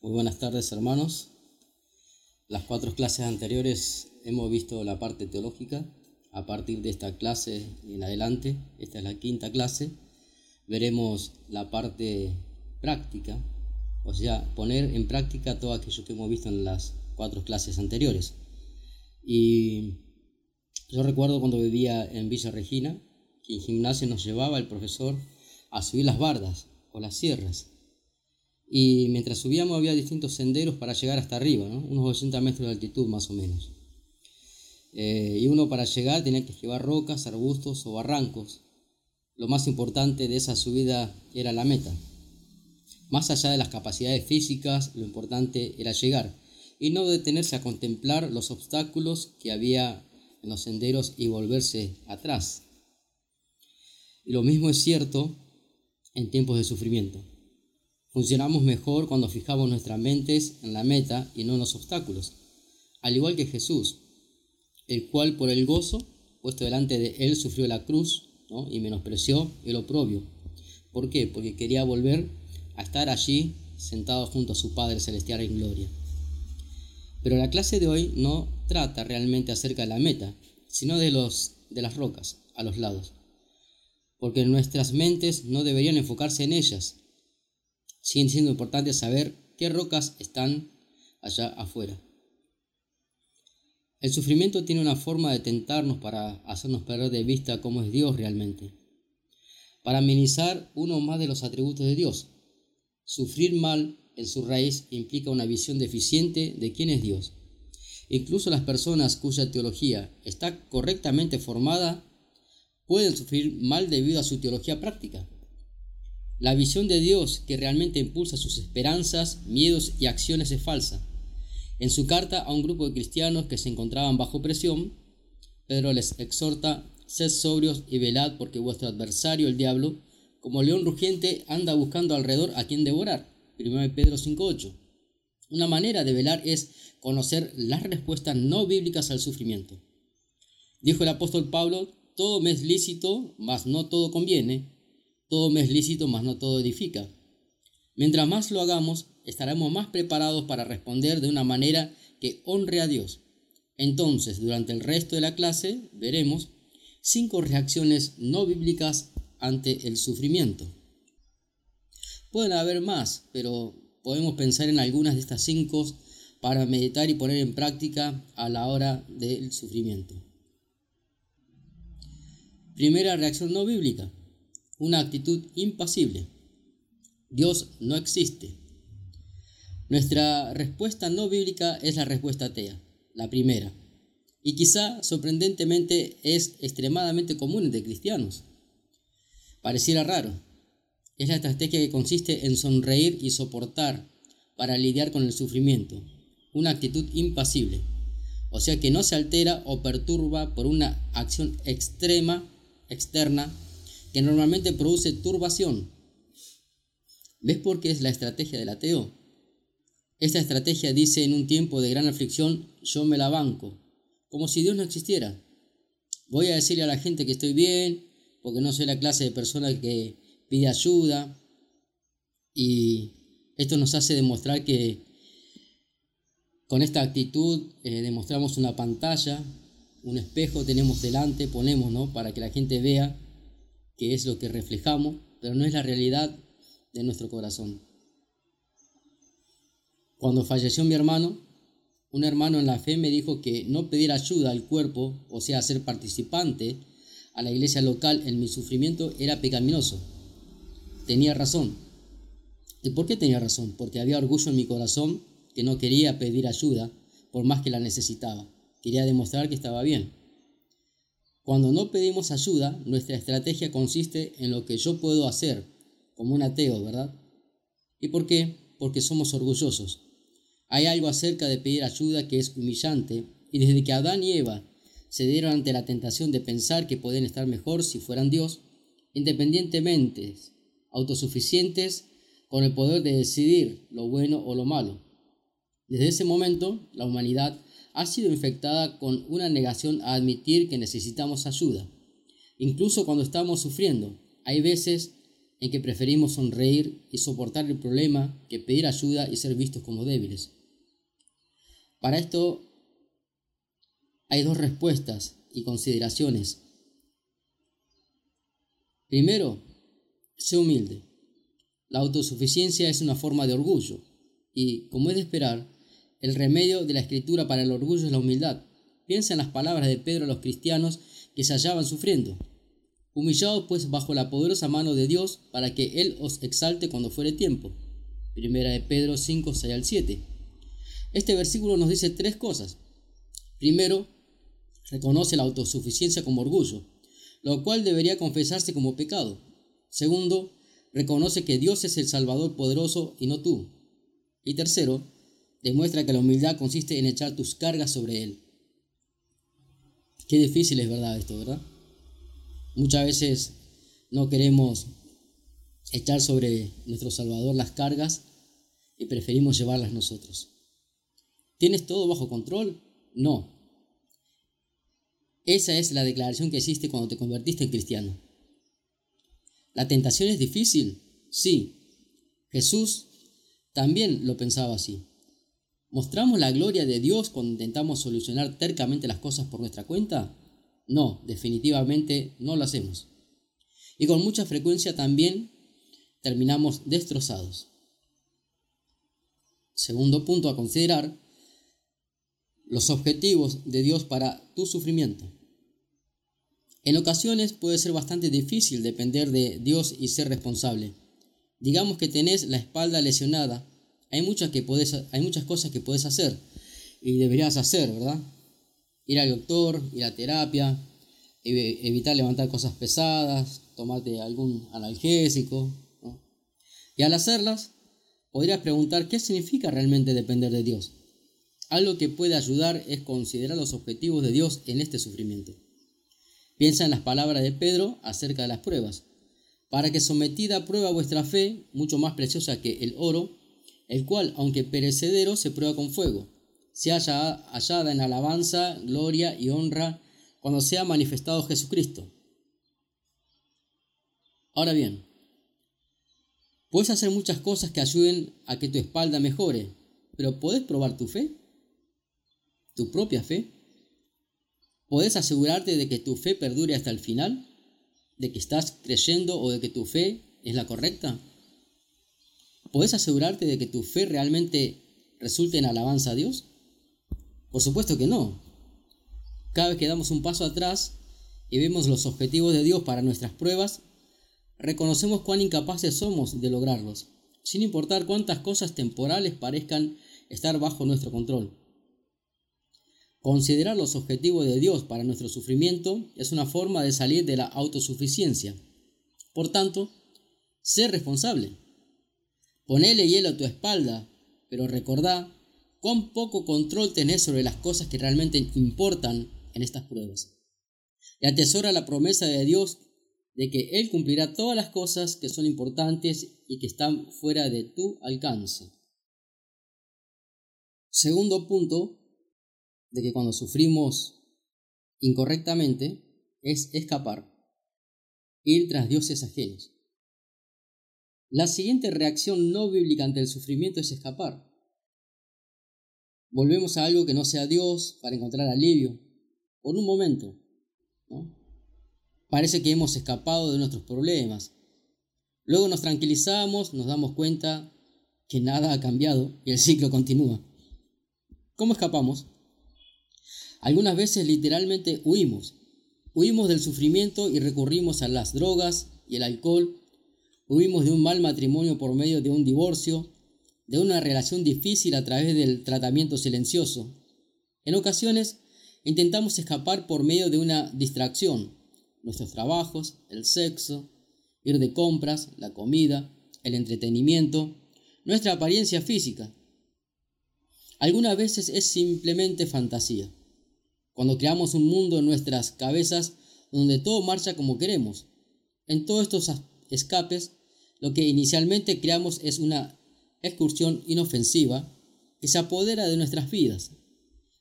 Muy buenas tardes hermanos. Las cuatro clases anteriores hemos visto la parte teológica. A partir de esta clase en adelante, esta es la quinta clase, veremos la parte práctica, o sea, poner en práctica todo aquello que hemos visto en las cuatro clases anteriores. Y yo recuerdo cuando vivía en Villa Regina, que en gimnasio nos llevaba el profesor a subir las bardas o las sierras y mientras subíamos había distintos senderos para llegar hasta arriba, unos 80 metros de altitud más o menos. Eh, y uno para llegar tenía que llevar rocas, arbustos o barrancos. Lo más importante de esa subida era la meta. Más allá de las capacidades físicas, lo importante era llegar y no detenerse a contemplar los obstáculos que había en los senderos y volverse atrás. Y lo mismo es cierto en tiempos de sufrimiento. Funcionamos mejor cuando fijamos nuestras mentes en la meta y no en los obstáculos, al igual que Jesús, el cual por el gozo puesto delante de él sufrió la cruz y menospreció el oprobio. ¿Por qué? Porque quería volver a estar allí sentado junto a su Padre Celestial en gloria. Pero la clase de hoy no trata realmente acerca de la meta, sino de, los, de las rocas a los lados. Porque nuestras mentes no deberían enfocarse en ellas, sigue siendo importante saber qué rocas están allá afuera. El sufrimiento tiene una forma de tentarnos para hacernos perder de vista cómo es Dios realmente, para amenizar uno más de los atributos de Dios. Sufrir mal en su raíz implica una visión deficiente de quién es Dios. Incluso las personas cuya teología está correctamente formada pueden sufrir mal debido a su teología práctica. La visión de Dios que realmente impulsa sus esperanzas, miedos y acciones es falsa. En su carta a un grupo de cristianos que se encontraban bajo presión, Pedro les exhorta, sed sobrios y velad porque vuestro adversario, el diablo, como león rugiente, anda buscando alrededor a quien devorar. 1 Pedro 5.8. Una manera de velar es conocer las respuestas no bíblicas al sufrimiento. Dijo el apóstol Pablo, todo me es lícito, mas no todo conviene, todo me es lícito, mas no todo edifica. Mientras más lo hagamos, estaremos más preparados para responder de una manera que honre a Dios. Entonces, durante el resto de la clase, veremos cinco reacciones no bíblicas ante el sufrimiento. Pueden haber más, pero podemos pensar en algunas de estas cinco para meditar y poner en práctica a la hora del sufrimiento. Primera reacción no bíblica una actitud impasible. Dios no existe. Nuestra respuesta no bíblica es la respuesta atea, la primera, y quizá sorprendentemente es extremadamente común entre cristianos. Pareciera raro. Es la estrategia que consiste en sonreír y soportar para lidiar con el sufrimiento, una actitud impasible, o sea que no se altera o perturba por una acción extrema, externa, que normalmente produce turbación. ¿Ves por qué es la estrategia del ateo? Esta estrategia dice en un tiempo de gran aflicción, yo me la banco, como si Dios no existiera. Voy a decirle a la gente que estoy bien, porque no soy la clase de persona que pide ayuda. Y esto nos hace demostrar que con esta actitud eh, demostramos una pantalla, un espejo tenemos delante, ponemos, ¿no? Para que la gente vea que es lo que reflejamos, pero no es la realidad de nuestro corazón. Cuando falleció mi hermano, un hermano en la fe me dijo que no pedir ayuda al cuerpo, o sea, ser participante a la iglesia local en mi sufrimiento era pecaminoso. Tenía razón. ¿Y por qué tenía razón? Porque había orgullo en mi corazón que no quería pedir ayuda por más que la necesitaba. Quería demostrar que estaba bien. Cuando no pedimos ayuda, nuestra estrategia consiste en lo que yo puedo hacer, como un ateo, ¿verdad? ¿Y por qué? Porque somos orgullosos. Hay algo acerca de pedir ayuda que es humillante, y desde que Adán y Eva se dieron ante la tentación de pensar que pueden estar mejor si fueran Dios, independientemente, autosuficientes, con el poder de decidir lo bueno o lo malo. Desde ese momento, la humanidad ha sido infectada con una negación a admitir que necesitamos ayuda. Incluso cuando estamos sufriendo, hay veces en que preferimos sonreír y soportar el problema que pedir ayuda y ser vistos como débiles. Para esto hay dos respuestas y consideraciones. Primero, sé humilde. La autosuficiencia es una forma de orgullo y, como es de esperar, el remedio de la escritura para el orgullo es la humildad. Piensa en las palabras de Pedro a los cristianos que se hallaban sufriendo. Humillados pues bajo la poderosa mano de Dios para que Él os exalte cuando fuere tiempo. Primera de Pedro 5, 6 al 7. Este versículo nos dice tres cosas. Primero, reconoce la autosuficiencia como orgullo, lo cual debería confesarse como pecado. Segundo, reconoce que Dios es el Salvador poderoso y no tú. Y tercero, demuestra que la humildad consiste en echar tus cargas sobre Él. Qué difícil es verdad esto, ¿verdad? Muchas veces no queremos echar sobre nuestro Salvador las cargas y preferimos llevarlas nosotros. ¿Tienes todo bajo control? No. Esa es la declaración que hiciste cuando te convertiste en cristiano. ¿La tentación es difícil? Sí. Jesús también lo pensaba así. ¿Mostramos la gloria de Dios cuando intentamos solucionar tercamente las cosas por nuestra cuenta? No, definitivamente no lo hacemos. Y con mucha frecuencia también terminamos destrozados. Segundo punto a considerar, los objetivos de Dios para tu sufrimiento. En ocasiones puede ser bastante difícil depender de Dios y ser responsable. Digamos que tenés la espalda lesionada, hay muchas, que hay muchas cosas que puedes hacer y deberías hacer, ¿verdad? Ir al doctor, ir a terapia, evitar levantar cosas pesadas, tomarte algún analgésico. Y al hacerlas, podrías preguntar qué significa realmente depender de Dios. Algo que puede ayudar es considerar los objetivos de Dios en este sufrimiento. Piensa en las palabras de Pedro acerca de las pruebas. Para que sometida a prueba vuestra fe, mucho más preciosa que el oro, el cual, aunque perecedero, se prueba con fuego, se haya hallada en alabanza, gloria y honra cuando sea manifestado Jesucristo. Ahora bien, puedes hacer muchas cosas que ayuden a que tu espalda mejore, pero ¿puedes probar tu fe? tu propia fe? ¿Puedes asegurarte de que tu fe perdure hasta el final? ¿De que estás creyendo o de que tu fe es la correcta? ¿Puedes asegurarte de que tu fe realmente resulte en alabanza a Dios? Por supuesto que no. Cada vez que damos un paso atrás y vemos los objetivos de Dios para nuestras pruebas, reconocemos cuán incapaces somos de lograrlos, sin importar cuántas cosas temporales parezcan estar bajo nuestro control. Considerar los objetivos de Dios para nuestro sufrimiento es una forma de salir de la autosuficiencia. Por tanto, sé responsable. Ponele hielo a tu espalda, pero recordá cuán poco control tenés sobre las cosas que realmente importan en estas pruebas. Y atesora la promesa de Dios de que Él cumplirá todas las cosas que son importantes y que están fuera de tu alcance. Segundo punto, de que cuando sufrimos incorrectamente es escapar, ir tras dioses ajenos. La siguiente reacción no bíblica ante el sufrimiento es escapar. Volvemos a algo que no sea Dios para encontrar alivio, por un momento. Parece que hemos escapado de nuestros problemas. Luego nos tranquilizamos, nos damos cuenta que nada ha cambiado y el ciclo continúa. ¿Cómo escapamos? Algunas veces literalmente huimos. Huimos del sufrimiento y recurrimos a las drogas y el alcohol. Huimos de un mal matrimonio por medio de un divorcio, de una relación difícil a través del tratamiento silencioso. En ocasiones intentamos escapar por medio de una distracción, nuestros trabajos, el sexo, ir de compras, la comida, el entretenimiento, nuestra apariencia física. Algunas veces es simplemente fantasía cuando creamos un mundo en nuestras cabezas donde todo marcha como queremos. En todos estos escapes, lo que inicialmente creamos es una excursión inofensiva que se apodera de nuestras vidas.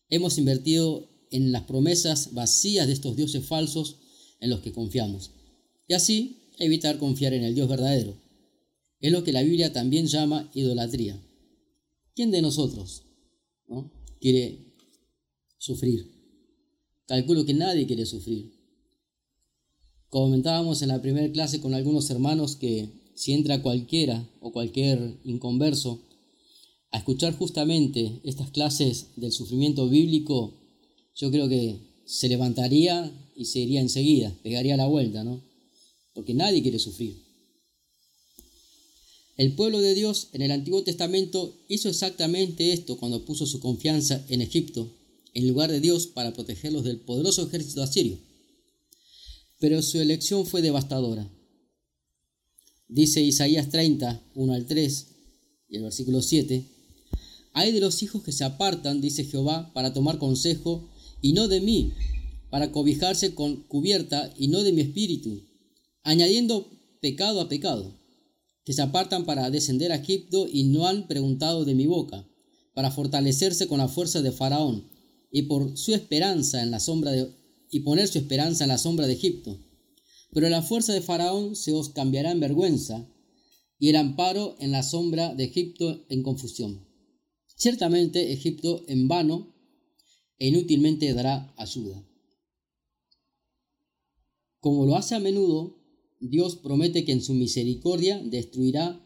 Hemos invertido en las promesas vacías de estos dioses falsos en los que confiamos. Y así evitar confiar en el Dios verdadero. Es lo que la Biblia también llama idolatría. ¿Quién de nosotros ¿no? quiere sufrir? Calculo que nadie quiere sufrir. Comentábamos en la primera clase con algunos hermanos que si entra cualquiera o cualquier inconverso a escuchar justamente estas clases del sufrimiento bíblico, yo creo que se levantaría y se iría enseguida, pegaría la vuelta, ¿no? Porque nadie quiere sufrir. El pueblo de Dios en el Antiguo Testamento hizo exactamente esto cuando puso su confianza en Egipto, en lugar de Dios para protegerlos del poderoso ejército asirio. Pero su elección fue devastadora. Dice Isaías 30, 1 al 3 y el versículo 7, Hay de los hijos que se apartan, dice Jehová, para tomar consejo, y no de mí, para cobijarse con cubierta, y no de mi espíritu, añadiendo pecado a pecado, que se apartan para descender a Egipto y no han preguntado de mi boca, para fortalecerse con la fuerza de Faraón, y por su esperanza en la sombra de, y poner su esperanza en la sombra de Egipto pero la fuerza de Faraón se os cambiará en vergüenza, y el amparo en la sombra de Egipto en confusión. Ciertamente Egipto en vano e inútilmente dará ayuda. Como lo hace a menudo, Dios promete que en su misericordia destruirá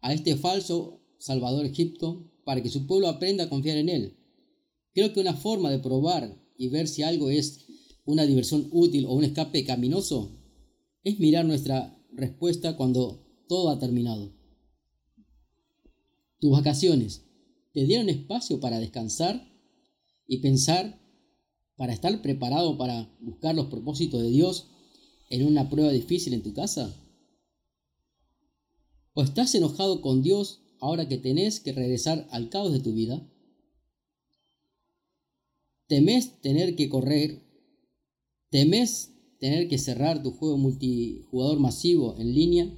a este falso Salvador Egipto para que su pueblo aprenda a confiar en él. Creo que una forma de probar y ver si algo es una diversión útil o un escape caminoso es mirar nuestra respuesta cuando todo ha terminado. Tus vacaciones te dieron espacio para descansar y pensar, para estar preparado para buscar los propósitos de Dios en una prueba difícil en tu casa. ¿O estás enojado con Dios ahora que tenés que regresar al caos de tu vida? ¿Temes tener que correr? ¿Temes tener que cerrar tu juego multijugador masivo en línea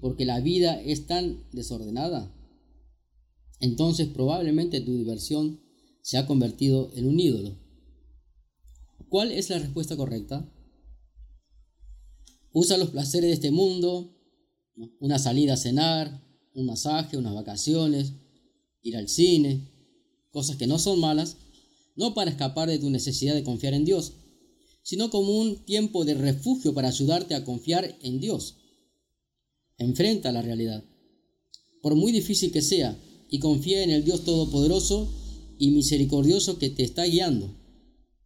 porque la vida es tan desordenada, entonces probablemente tu diversión se ha convertido en un ídolo. ¿Cuál es la respuesta correcta? Usa los placeres de este mundo, una salida a cenar, un masaje, unas vacaciones, ir al cine, cosas que no son malas, no para escapar de tu necesidad de confiar en Dios, sino como un tiempo de refugio para ayudarte a confiar en Dios. Enfrenta la realidad, por muy difícil que sea, y confía en el Dios Todopoderoso y misericordioso que te está guiando.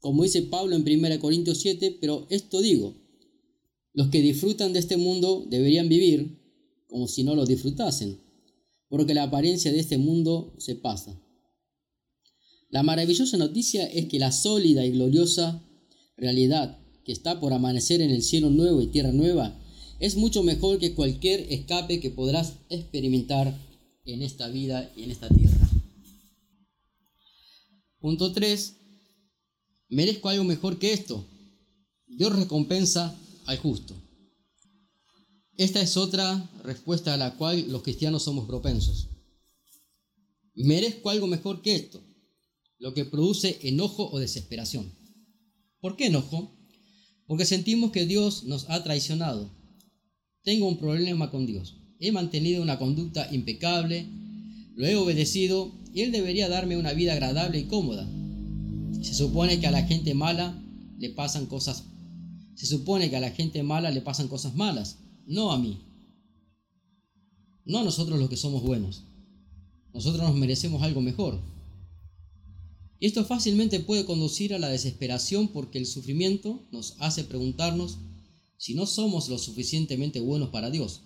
Como dice Pablo en 1 Corintios 7, pero esto digo, los que disfrutan de este mundo deberían vivir como si no lo disfrutasen, porque la apariencia de este mundo se pasa. La maravillosa noticia es que la sólida y gloriosa realidad que está por amanecer en el cielo nuevo y tierra nueva es mucho mejor que cualquier escape que podrás experimentar en esta vida y en esta tierra. Punto 3. Merezco algo mejor que esto. Dios recompensa al justo. Esta es otra respuesta a la cual los cristianos somos propensos. Merezco algo mejor que esto, lo que produce enojo o desesperación. ¿Por qué enojo? Porque sentimos que Dios nos ha traicionado. Tengo un problema con Dios. He mantenido una conducta impecable, lo he obedecido y Él debería darme una vida agradable y cómoda. Se supone que a la gente mala le pasan cosas. Se supone que a la gente mala le pasan cosas malas, no a mí. No a nosotros los que somos buenos. Nosotros nos merecemos algo mejor. Esto fácilmente puede conducir a la desesperación porque el sufrimiento nos hace preguntarnos si no somos lo suficientemente buenos para Dios.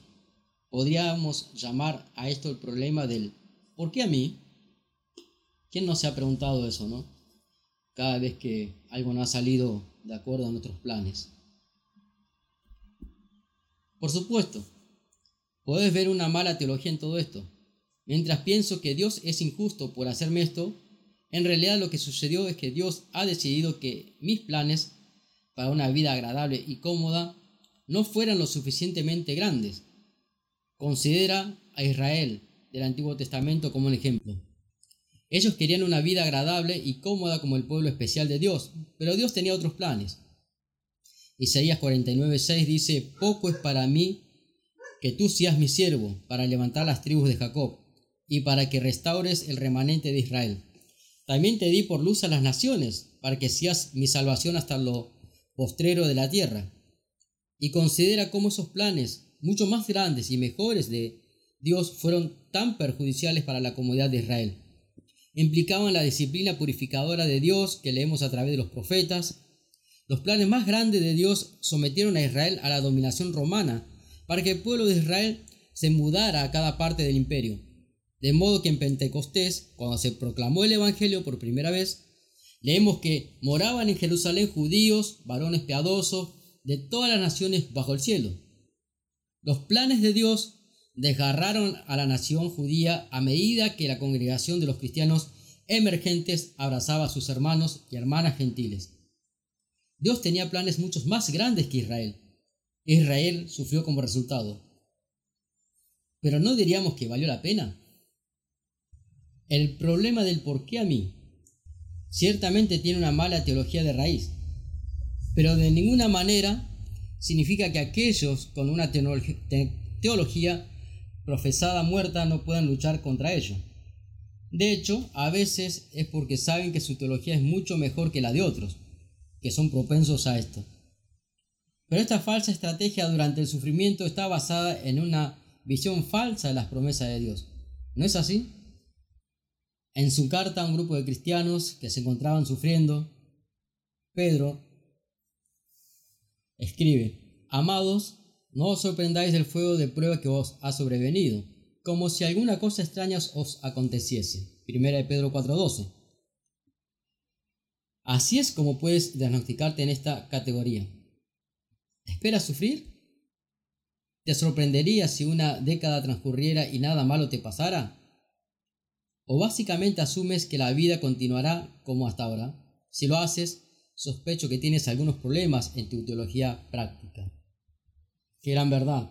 Podríamos llamar a esto el problema del ¿por qué a mí? ¿Quién no se ha preguntado eso, no? Cada vez que algo no ha salido de acuerdo a nuestros planes. Por supuesto, puedes ver una mala teología en todo esto. Mientras pienso que Dios es injusto por hacerme esto, en realidad lo que sucedió es que Dios ha decidido que mis planes para una vida agradable y cómoda no fueran lo suficientemente grandes. Considera a Israel del Antiguo Testamento como un ejemplo. Ellos querían una vida agradable y cómoda como el pueblo especial de Dios, pero Dios tenía otros planes. Isaías 49:6 dice, poco es para mí que tú seas mi siervo para levantar las tribus de Jacob y para que restaures el remanente de Israel. También te di por luz a las naciones, para que seas mi salvación hasta lo postrero de la tierra. Y considera cómo esos planes, mucho más grandes y mejores de Dios, fueron tan perjudiciales para la comunidad de Israel. Implicaban la disciplina purificadora de Dios que leemos a través de los profetas. Los planes más grandes de Dios sometieron a Israel a la dominación romana, para que el pueblo de Israel se mudara a cada parte del imperio. De modo que en Pentecostés, cuando se proclamó el Evangelio por primera vez, leemos que moraban en Jerusalén judíos, varones piadosos, de todas las naciones bajo el cielo. Los planes de Dios desgarraron a la nación judía a medida que la congregación de los cristianos emergentes abrazaba a sus hermanos y hermanas gentiles. Dios tenía planes muchos más grandes que Israel. Israel sufrió como resultado. Pero no diríamos que valió la pena. El problema del por qué a mí ciertamente tiene una mala teología de raíz, pero de ninguna manera significa que aquellos con una teología profesada muerta no puedan luchar contra ello. De hecho, a veces es porque saben que su teología es mucho mejor que la de otros, que son propensos a esto. Pero esta falsa estrategia durante el sufrimiento está basada en una visión falsa de las promesas de Dios. ¿No es así? En su carta a un grupo de cristianos que se encontraban sufriendo, Pedro escribe, Amados, no os sorprendáis del fuego de prueba que os ha sobrevenido, como si alguna cosa extraña os aconteciese. Primera de Pedro 4:12. Así es como puedes diagnosticarte en esta categoría. ¿Esperas sufrir? ¿Te sorprendería si una década transcurriera y nada malo te pasara? O básicamente asumes que la vida continuará como hasta ahora. Si lo haces, sospecho que tienes algunos problemas en tu teología práctica. Qué gran verdad.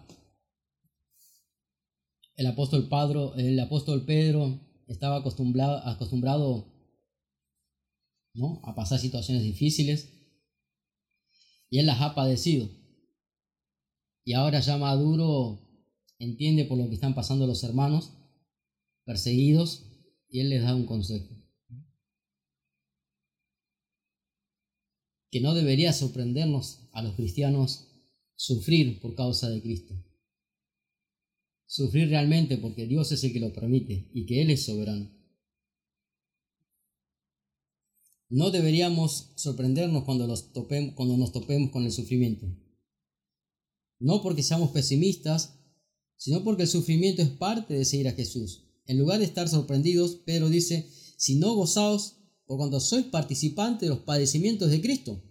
El apóstol, el apóstol Pedro estaba acostumbrado, a pasar situaciones difíciles y él las ha padecido. Y ahora ya maduro entiende por lo que están pasando los hermanos perseguidos y él les da un consejo. Que no debería sorprendernos a los cristianos sufrir por causa de Cristo. Sufrir realmente porque Dios es el que lo permite y que Él es soberano. No deberíamos sorprendernos cuando, cuando nos topemos con el sufrimiento. No porque seamos pesimistas, sino porque el sufrimiento es parte de seguir a Jesús. En lugar de estar sorprendidos, Pedro dice, si no gozaos por cuanto sois participantes de los padecimientos de Cristo,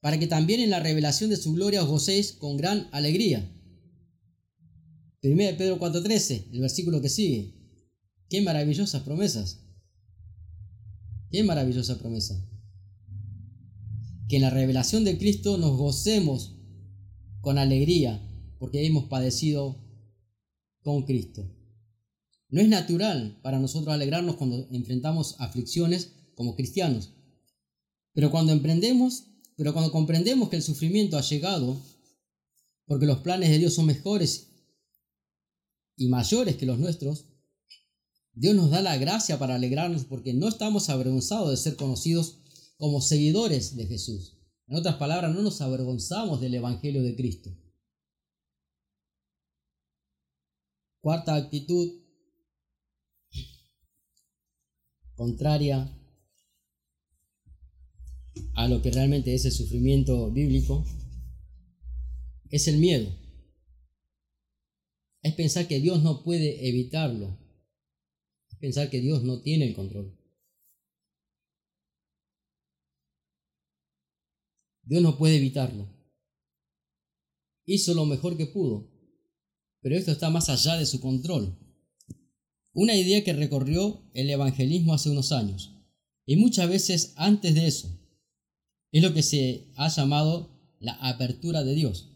para que también en la revelación de su gloria os gocéis con gran alegría. 1 Pedro 4:13, el versículo que sigue. Qué maravillosas promesas. Qué maravillosa promesa. Que en la revelación de Cristo nos gocemos con alegría, porque hemos padecido con Cristo. No es natural para nosotros alegrarnos cuando enfrentamos aflicciones como cristianos. Pero cuando comprendemos que el sufrimiento ha llegado, porque los planes de Dios son mejores y mayores que los nuestros, Dios nos da la gracia para alegrarnos porque no estamos avergonzados de ser conocidos como seguidores de Jesús. En otras palabras, no nos avergonzamos del Evangelio de Cristo. Cuarta actitud, contraria a lo que realmente es el sufrimiento bíblico, es el miedo. Es pensar que Dios no puede evitarlo. Es pensar que Dios no tiene el control. Dios no puede evitarlo. Hizo lo mejor que pudo, pero esto está más allá de su control. Una idea que recorrió el evangelismo hace unos años, y muchas veces antes de eso. Es lo que se ha llamado la apertura de Dios.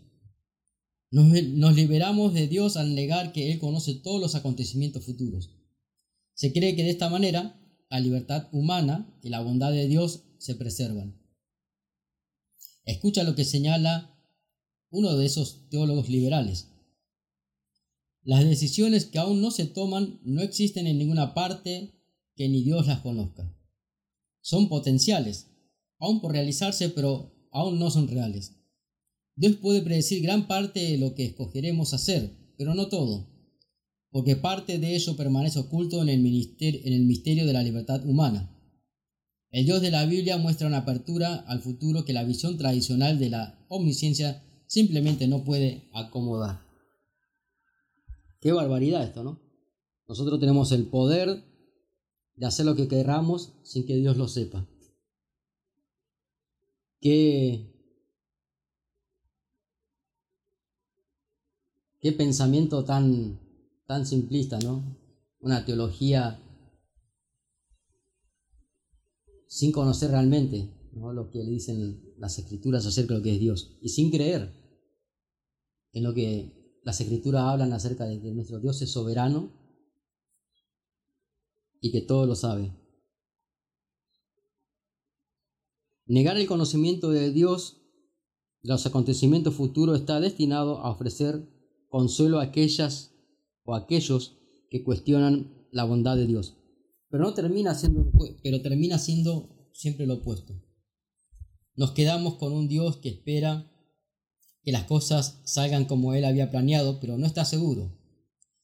Nos, liberamos de Dios al negar que Él conoce todos los acontecimientos futuros. Se cree que de esta manera la libertad humana y la bondad de Dios se preservan. Escucha lo que señala uno de esos teólogos liberales. Las decisiones que aún no se toman no existen en ninguna parte que ni Dios las conozca. Son potenciales, aún por realizarse, pero aún no son reales. Dios puede predecir gran parte de lo que escogeremos hacer, pero no todo, porque parte de ello permanece oculto en el, misterio de la libertad humana. El Dios de la Biblia muestra una apertura al futuro que la visión tradicional de la omnisciencia simplemente no puede acomodar. Qué barbaridad esto, ¿no? Nosotros tenemos el poder de hacer lo que queramos sin que Dios lo sepa. Qué, qué pensamiento tan, tan simplista, ¿no? Una teología sin conocer realmente lo que le dicen las escrituras acerca de lo que es Dios y sin creer en lo que las escrituras hablan acerca de que nuestro Dios es soberano y que todo lo sabe. Negar el conocimiento de Dios de los acontecimientos futuros está destinado a ofrecer consuelo a aquellas o aquellos que cuestionan la bondad de Dios. Pero no termina siendo, pero termina siendo siempre lo opuesto. Nos quedamos con un Dios que espera que las cosas salgan como Él había planeado, pero no está seguro.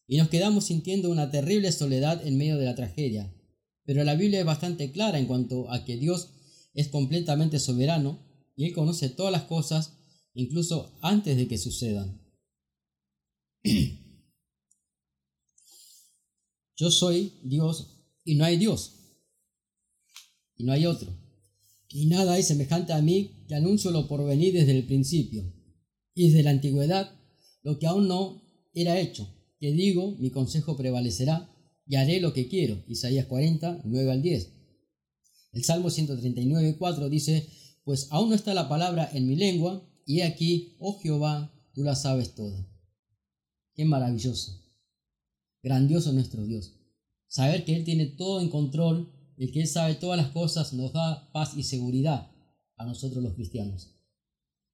Y nos quedamos sintiendo una terrible soledad en medio de la tragedia. Pero la Biblia es bastante clara en cuanto a que Dios es completamente soberano y Él conoce todas las cosas, incluso antes de que sucedan. Yo soy Dios y no hay Dios. Y no hay otro. Y nada hay semejante a mí que anuncio lo por venir desde el principio. Y desde la antigüedad, lo que aún no era hecho, que digo, mi consejo prevalecerá y haré lo que quiero. Isaías 40, 9 al 10. El Salmo 139, 4 dice, pues aún no está la palabra en mi lengua, y he aquí, oh Jehová, tú la sabes toda. Qué maravilloso. Grandioso nuestro Dios. Saber que Él tiene todo en control, el que Él sabe todas las cosas, nos da paz y seguridad a nosotros los cristianos.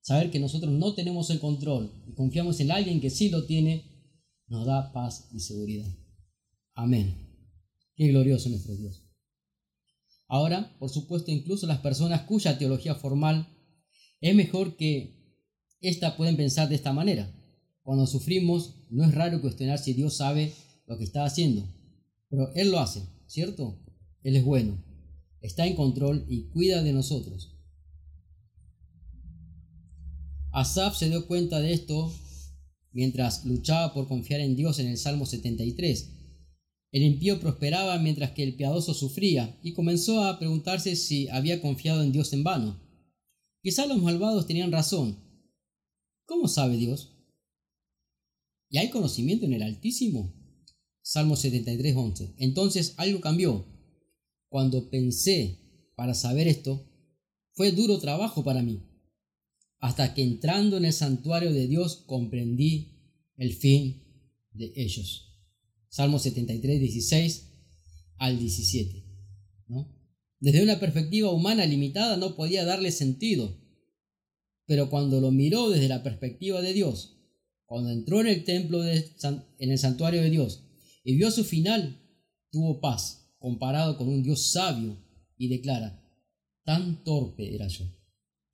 Saber que nosotros no tenemos el control y confiamos en alguien que sí lo tiene, nos da paz y seguridad. Amén. Qué glorioso nuestro Dios. Ahora, por supuesto, incluso las personas cuya teología formal es mejor que ésta pueden pensar de esta manera. Cuando sufrimos, no es raro cuestionar si Dios sabe lo que está haciendo pero Él lo hace, ¿cierto? Él es bueno, está en control y cuida de nosotros. Asaf se dio cuenta de esto mientras luchaba por confiar en Dios en el Salmo 73. El impío prosperaba mientras que el piadoso sufría y comenzó a preguntarse si había confiado en Dios en vano. Quizá los malvados tenían razón. ¿Cómo sabe Dios? ¿Y hay conocimiento en el Altísimo? Salmo 73, 11. Entonces algo cambió. Cuando pensé para saber esto, fue duro trabajo para mí, hasta que entrando en el santuario de Dios comprendí el fin de ellos. Salmo 73, 16 al 17. Desde una perspectiva humana limitada no podía darle sentido, pero cuando lo miró desde la perspectiva de Dios, cuando entró en el templo, en el santuario de Dios, y vio su final, tuvo paz, comparado con un Dios sabio, y declara, tan torpe era yo,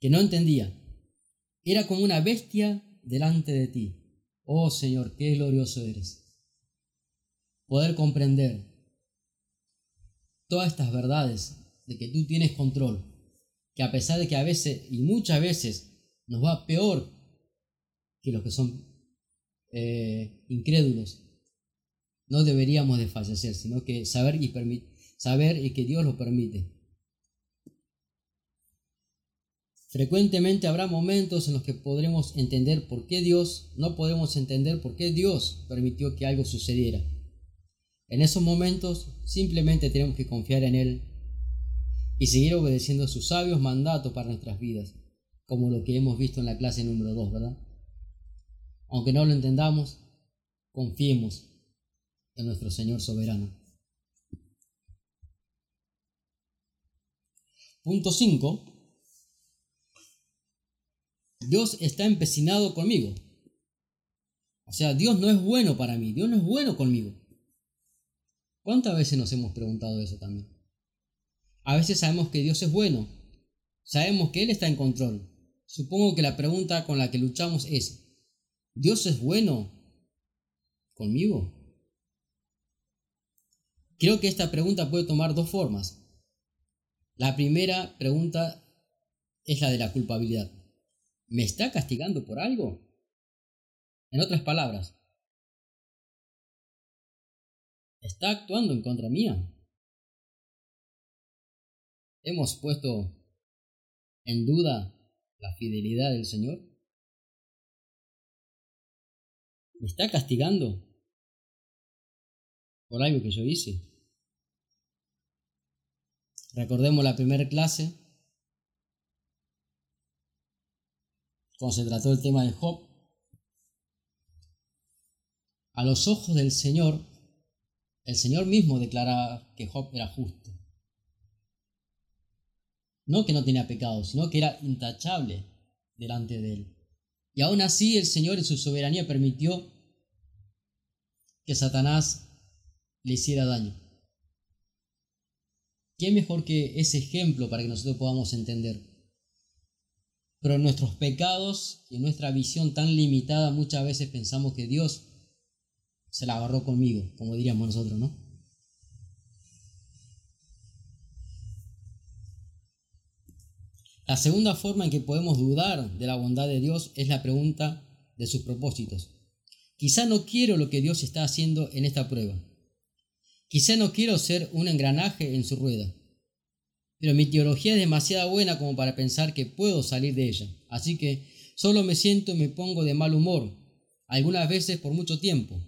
que no entendía. Era como una bestia delante de ti. Oh Señor, qué glorioso eres. Poder comprender todas estas verdades de que tú tienes control, que a pesar de que a veces y muchas veces nos va peor que los que son eh, incrédulos, no deberíamos desfallecer, sino que saber y, saber y que Dios lo permite. Frecuentemente habrá momentos en los que podremos entender por qué Dios, no podemos entender por qué Dios permitió que algo sucediera. En esos momentos simplemente tenemos que confiar en Él y seguir obedeciendo sus sabios mandatos para nuestras vidas, como lo que hemos visto en la clase número 2, ¿verdad? Aunque no lo entendamos, confiemos de nuestro Señor soberano. Punto 5. Dios está empecinado conmigo. O sea, Dios no es bueno para mí, Dios no es bueno conmigo. ¿Cuántas veces nos hemos preguntado eso también? A veces sabemos que Dios es bueno, sabemos que Él está en control. Supongo que la pregunta con la que luchamos es, ¿Dios es bueno conmigo? Creo que esta pregunta puede tomar dos formas. La primera pregunta es la de la culpabilidad. ¿Me está castigando por algo? En otras palabras, ¿está actuando en contra mía? ¿Hemos puesto en duda la fidelidad del Señor? ¿Me está castigando por algo que yo hice? Recordemos la primera clase, cuando se trató el tema de Job. A los ojos del Señor, el Señor mismo declaraba que Job era justo. No que no tenía pecado, sino que era intachable delante de él. Y aún así el Señor en su soberanía permitió que Satanás le hiciera daño. ¿Qué mejor que ese ejemplo para que nosotros podamos entender? Pero en nuestros pecados y nuestra visión tan limitada muchas veces pensamos que Dios se la agarró conmigo, como diríamos nosotros, ¿no? La segunda forma en que podemos dudar de la bondad de Dios es la pregunta de sus propósitos. Quizá no quiero lo que Dios está haciendo en esta prueba. Quizá no quiero ser un engranaje en su rueda, pero mi teología es demasiado buena como para pensar que puedo salir de ella. Así que solo me siento y me pongo de mal humor, algunas veces por mucho tiempo.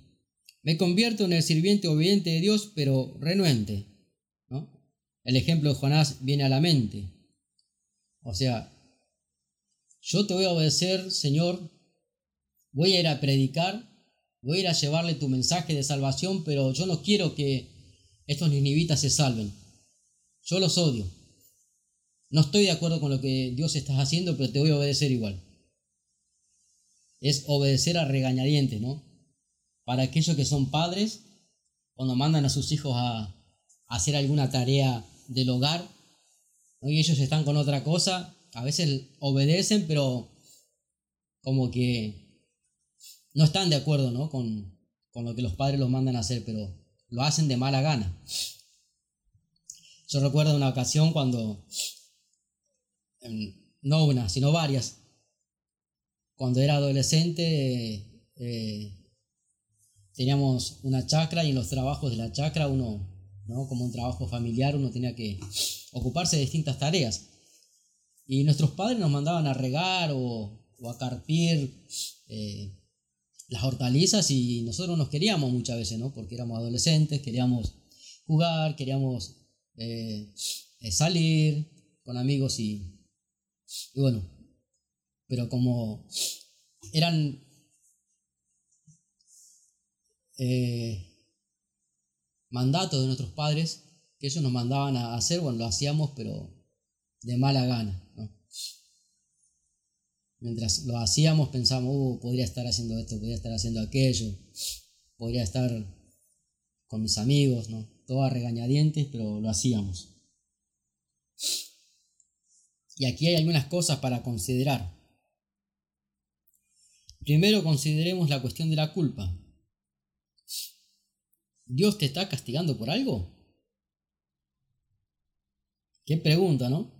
Me convierto en el sirviente obediente de Dios, pero renuente. El ejemplo de Jonás viene a la mente. O sea, yo te voy a obedecer, Señor, voy a ir a predicar, voy a ir a llevarle tu mensaje de salvación, pero yo no quiero que estos ninivitas se salven. Yo los odio. No estoy de acuerdo con lo que Dios estás haciendo, pero te voy a obedecer igual. Es obedecer a regañadientes, ¿no? Para aquellos que son padres, cuando mandan a sus hijos a, hacer alguna tarea del hogar, y ellos están con otra cosa, a veces obedecen, pero como que no están de acuerdo ¿no? Con, con lo que los padres los mandan a hacer, pero lo hacen de mala gana. Yo recuerdo una ocasión cuando, no una, sino varias, cuando era adolescente, eh, teníamos una chacra y en los trabajos de la chacra uno, ¿no? como un trabajo familiar, uno tenía que ocuparse de distintas tareas. Y nuestros padres nos mandaban a regar o, a carpir eh, las hortalizas y nosotros nos queríamos muchas veces, ¿no? Porque éramos adolescentes, queríamos jugar, queríamos eh, salir con amigos y, bueno, pero como eran eh, mandatos de nuestros padres que ellos nos mandaban a hacer, bueno, lo hacíamos, pero de mala gana, ¿no? Mientras lo hacíamos pensamos, uh, podría estar haciendo esto, podría estar haciendo aquello, podría estar con mis amigos, ¿no? Todo a regañadientes, pero lo hacíamos. Y aquí hay algunas cosas para considerar. Primero consideremos la cuestión de la culpa. ¿Dios te está castigando por algo? Qué pregunta, ¿no?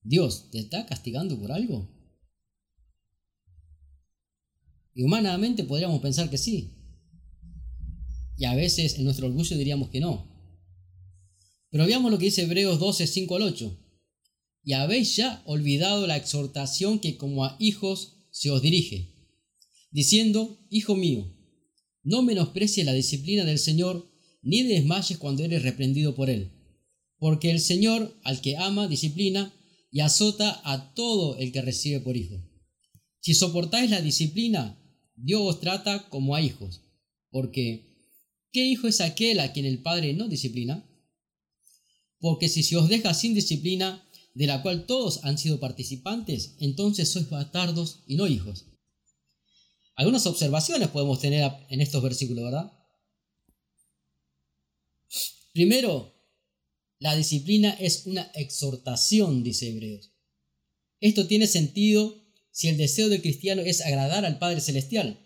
¿Dios te está castigando por algo? Y humanamente podríamos pensar que sí. Y a veces en nuestro orgullo diríamos que no. Pero veamos lo que dice Hebreos 12, 5 al 8. Y habéis ya olvidado la exhortación que como a hijos se os dirige, diciendo, Hijo mío, no menosprecies la disciplina del Señor, ni desmayes cuando eres reprendido por Él. Porque el Señor, al que ama, disciplina y azota a todo el que recibe por hijo. Si soportáis la disciplina, Dios os trata como a hijos, porque ¿qué hijo es aquel a quien el Padre no disciplina? Porque si se os deja sin disciplina, de la cual todos han sido participantes, entonces sois bastardos y no hijos. Algunas observaciones podemos tener en estos versículos, ¿verdad? Primero, la disciplina es una exhortación, dice Hebreos. Esto tiene sentido si el deseo del cristiano es agradar al Padre Celestial.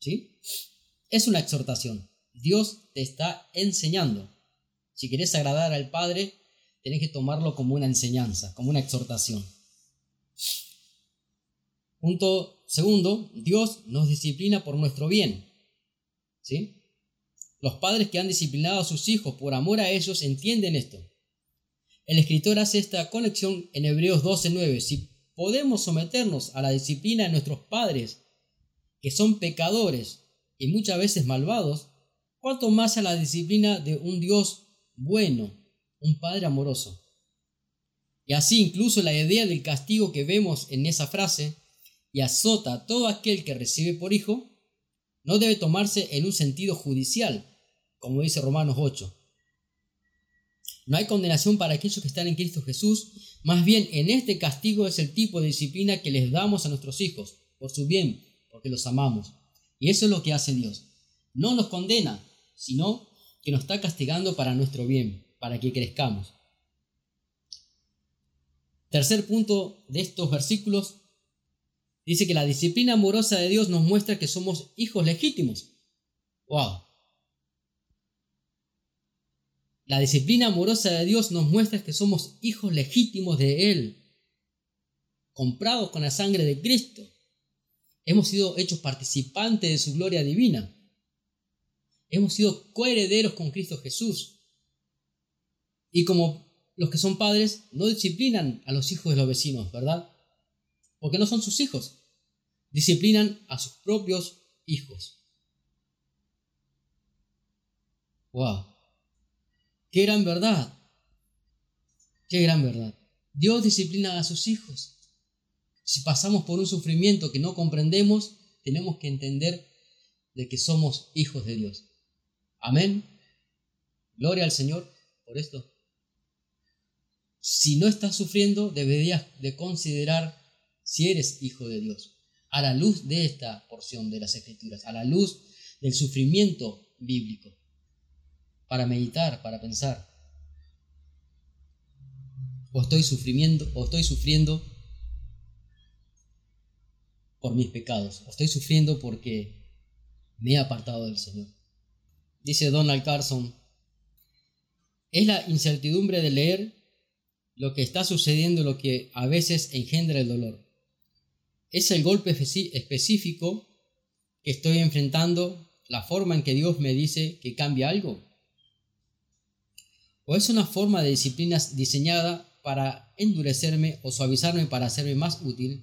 ¿Sí? Es una exhortación. Dios te está enseñando. Si quieres agradar al Padre, tienes que tomarlo como una enseñanza, como una exhortación. Punto segundo, Dios nos disciplina por nuestro bien. ¿Sí? Los padres que han disciplinado a sus hijos por amor a ellos entienden esto. El escritor hace esta conexión en Hebreos 12:9. Si podemos someternos a la disciplina de nuestros padres, que son pecadores y muchas veces malvados, cuanto más a la disciplina de un Dios bueno, un Padre amoroso. Y así incluso la idea del castigo que vemos en esa frase, y azota a todo aquel que recibe por hijo, no debe tomarse en un sentido judicial, como dice Romanos 8. No hay condenación para aquellos que están en Cristo Jesús, más bien en este castigo es el tipo de disciplina que les damos a nuestros hijos, por su bien, porque los amamos. Y eso es lo que hace Dios. No nos condena, sino que nos está castigando para nuestro bien, para que crezcamos. Tercer punto de estos versículos dice que la disciplina amorosa de Dios nos muestra que somos hijos legítimos. ¡Wow! La disciplina amorosa de Dios nos muestra que somos hijos legítimos de Él, comprados con la sangre de Cristo. Hemos sido hechos participantes de su gloria divina. Hemos sido coherederos con Cristo Jesús. Y como los que son padres, no disciplinan a los hijos de los vecinos, ¿verdad? Porque no son sus hijos. Disciplinan a sus propios hijos. ¡Wow! ¡Qué gran verdad! ¡Qué gran verdad! Dios disciplina a sus hijos. Si pasamos por un sufrimiento que no comprendemos, tenemos que entender de que somos hijos de Dios. Amén. Gloria al Señor por esto. Si no estás sufriendo, deberías de considerar si eres hijo de Dios. A la luz de esta porción de las Escrituras, a la luz del sufrimiento bíblico para meditar, para pensar. O estoy sufriendo, o estoy sufriendo por mis pecados, o estoy sufriendo porque me he apartado del Señor. Dice Donald Carson, es la incertidumbre de leer lo que está sucediendo lo que a veces engendra el dolor. Es el golpe específico que estoy enfrentando, la forma en que Dios me dice que cambia algo. O es una forma de disciplina diseñada para endurecerme o suavizarme para hacerme más útil,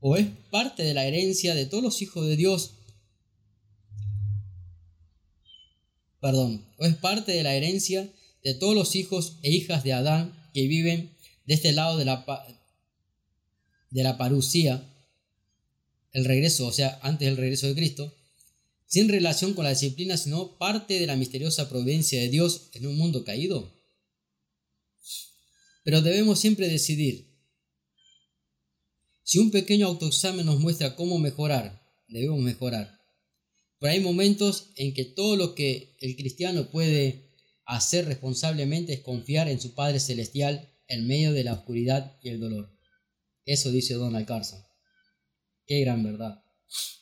o es parte de la herencia de todos los hijos de Dios, perdón, o es parte de la herencia de todos los hijos e hijas de Adán que viven de este lado de la, de la parucía, el regreso, o sea, antes del regreso de Cristo, sin relación con la disciplina, sino parte de la misteriosa providencia de Dios en un mundo caído. Pero debemos siempre decidir. Si un pequeño autoexamen nos muestra cómo mejorar, debemos mejorar. Pero hay momentos en que todo lo que el cristiano puede hacer responsablemente es confiar en su Padre Celestial en medio de la oscuridad y el dolor. Eso dice Donald Carson. Qué gran verdad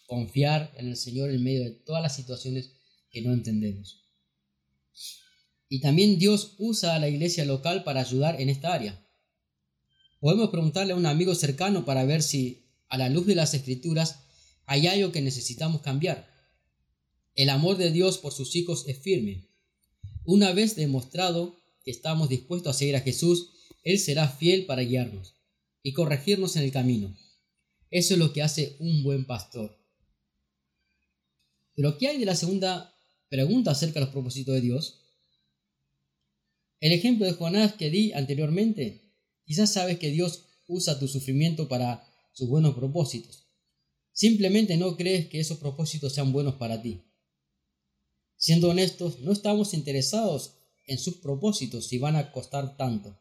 confiar en el Señor en medio de todas las situaciones que no entendemos. Y también Dios usa a la iglesia local para ayudar en esta área. Podemos preguntarle a un amigo cercano para ver si, a la luz de las escrituras, hay algo que necesitamos cambiar. El amor de Dios por sus hijos es firme. Una vez demostrado que estamos dispuestos a seguir a Jesús, Él será fiel para guiarnos y corregirnos en el camino. Eso es lo que hace un buen pastor. Pero ¿qué hay de la segunda pregunta acerca de los propósitos de Dios? El ejemplo de Jonás que di anteriormente, quizás sabes que Dios usa tu sufrimiento para sus buenos propósitos. Simplemente no crees que esos propósitos sean buenos para ti. Siendo honestos, no estamos interesados en sus propósitos si van a costar tanto.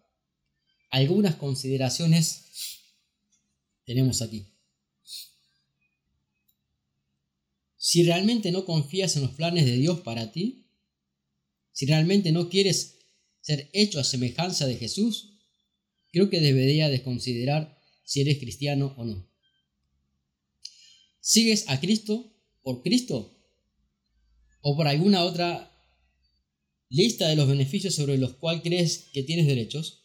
algunas consideraciones tenemos aquí. Si realmente no confías en los planes de Dios para ti, si realmente no quieres ser hecho a semejanza de Jesús, creo que debería desconsiderar si eres cristiano o no. ¿Sigues a Cristo por Cristo o por alguna otra lista de los beneficios sobre los cuales crees que tienes derechos?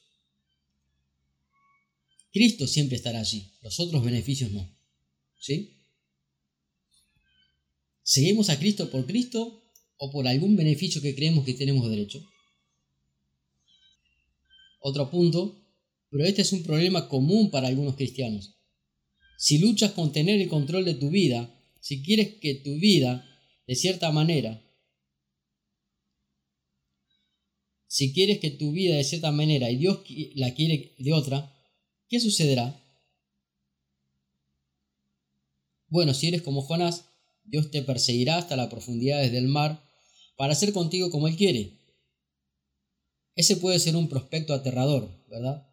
Cristo siempre estará allí, los otros beneficios no. ¿Sí? ¿Seguimos a Cristo por Cristo o por algún beneficio que creemos que tenemos derecho? Otro punto, pero este es un problema común para algunos cristianos. Si luchas con tener el control de tu vida, si quieres que tu vida, de cierta manera, si quieres que tu vida de cierta manera y Dios la quiere de otra, ¿qué sucederá? Bueno, si eres como Jonás, Dios te perseguirá hasta las profundidades del mar para hacer contigo como Él quiere. Ese puede ser un prospecto aterrador, ¿verdad?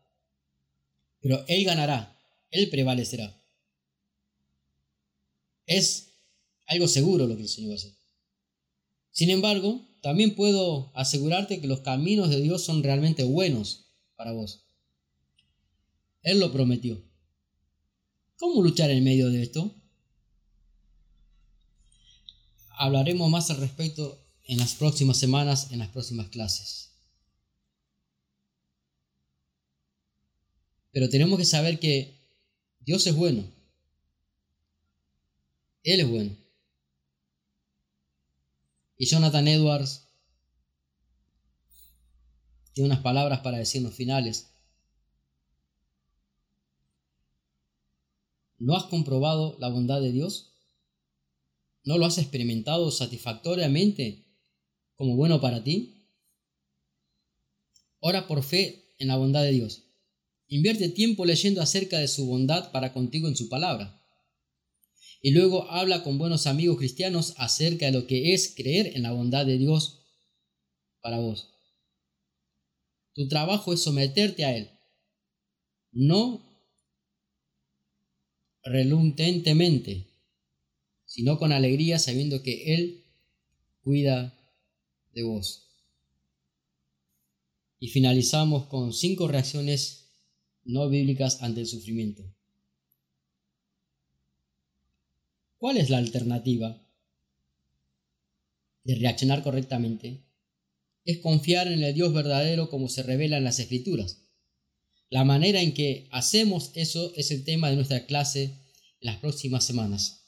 Pero Él ganará, Él prevalecerá. Es algo seguro lo que el Señor va a hacer. Sin embargo, también puedo asegurarte que los caminos de Dios son realmente buenos para vos. Él lo prometió. ¿Cómo luchar en medio de esto? hablaremos más al respecto en las próximas semanas, en las próximas clases. Pero tenemos que saber que Dios es bueno. Él es bueno. Y Jonathan Edwards tiene unas palabras para decirnos finales. ¿No has comprobado la bondad de Dios? ¿No lo has experimentado satisfactoriamente como bueno para ti? Ora por fe en la bondad de Dios. Invierte tiempo leyendo acerca de su bondad para contigo en su palabra. Y luego habla con buenos amigos cristianos acerca de lo que es creer en la bondad de Dios para vos. Tu trabajo es someterte a Él, no reluctantemente, sino con alegría sabiendo que Él cuida de vos. Y finalizamos con cinco reacciones no bíblicas ante el sufrimiento. ¿Cuál es la alternativa de reaccionar correctamente? Es confiar en el Dios verdadero como se revela en las Escrituras. La manera en que hacemos eso es el tema de nuestra clase en las próximas semanas.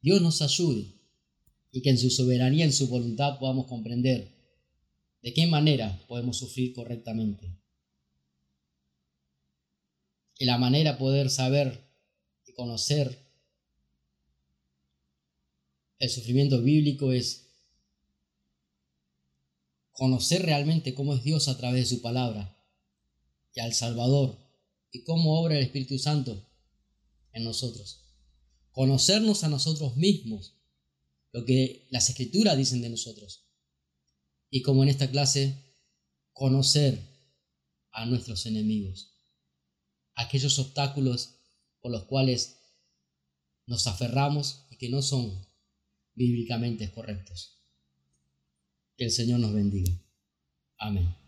Dios nos ayude y que en su soberanía, en su voluntad podamos comprender de qué manera podemos sufrir correctamente. Y la manera de poder saber y conocer el sufrimiento bíblico es conocer realmente cómo es Dios a través de su palabra y al Salvador y cómo obra el Espíritu Santo en nosotros conocernos a nosotros mismos, lo que las escrituras dicen de nosotros. Y como en esta clase, conocer a nuestros enemigos, aquellos obstáculos por los cuales nos aferramos y que no son bíblicamente correctos. Que el Señor nos bendiga. Amén.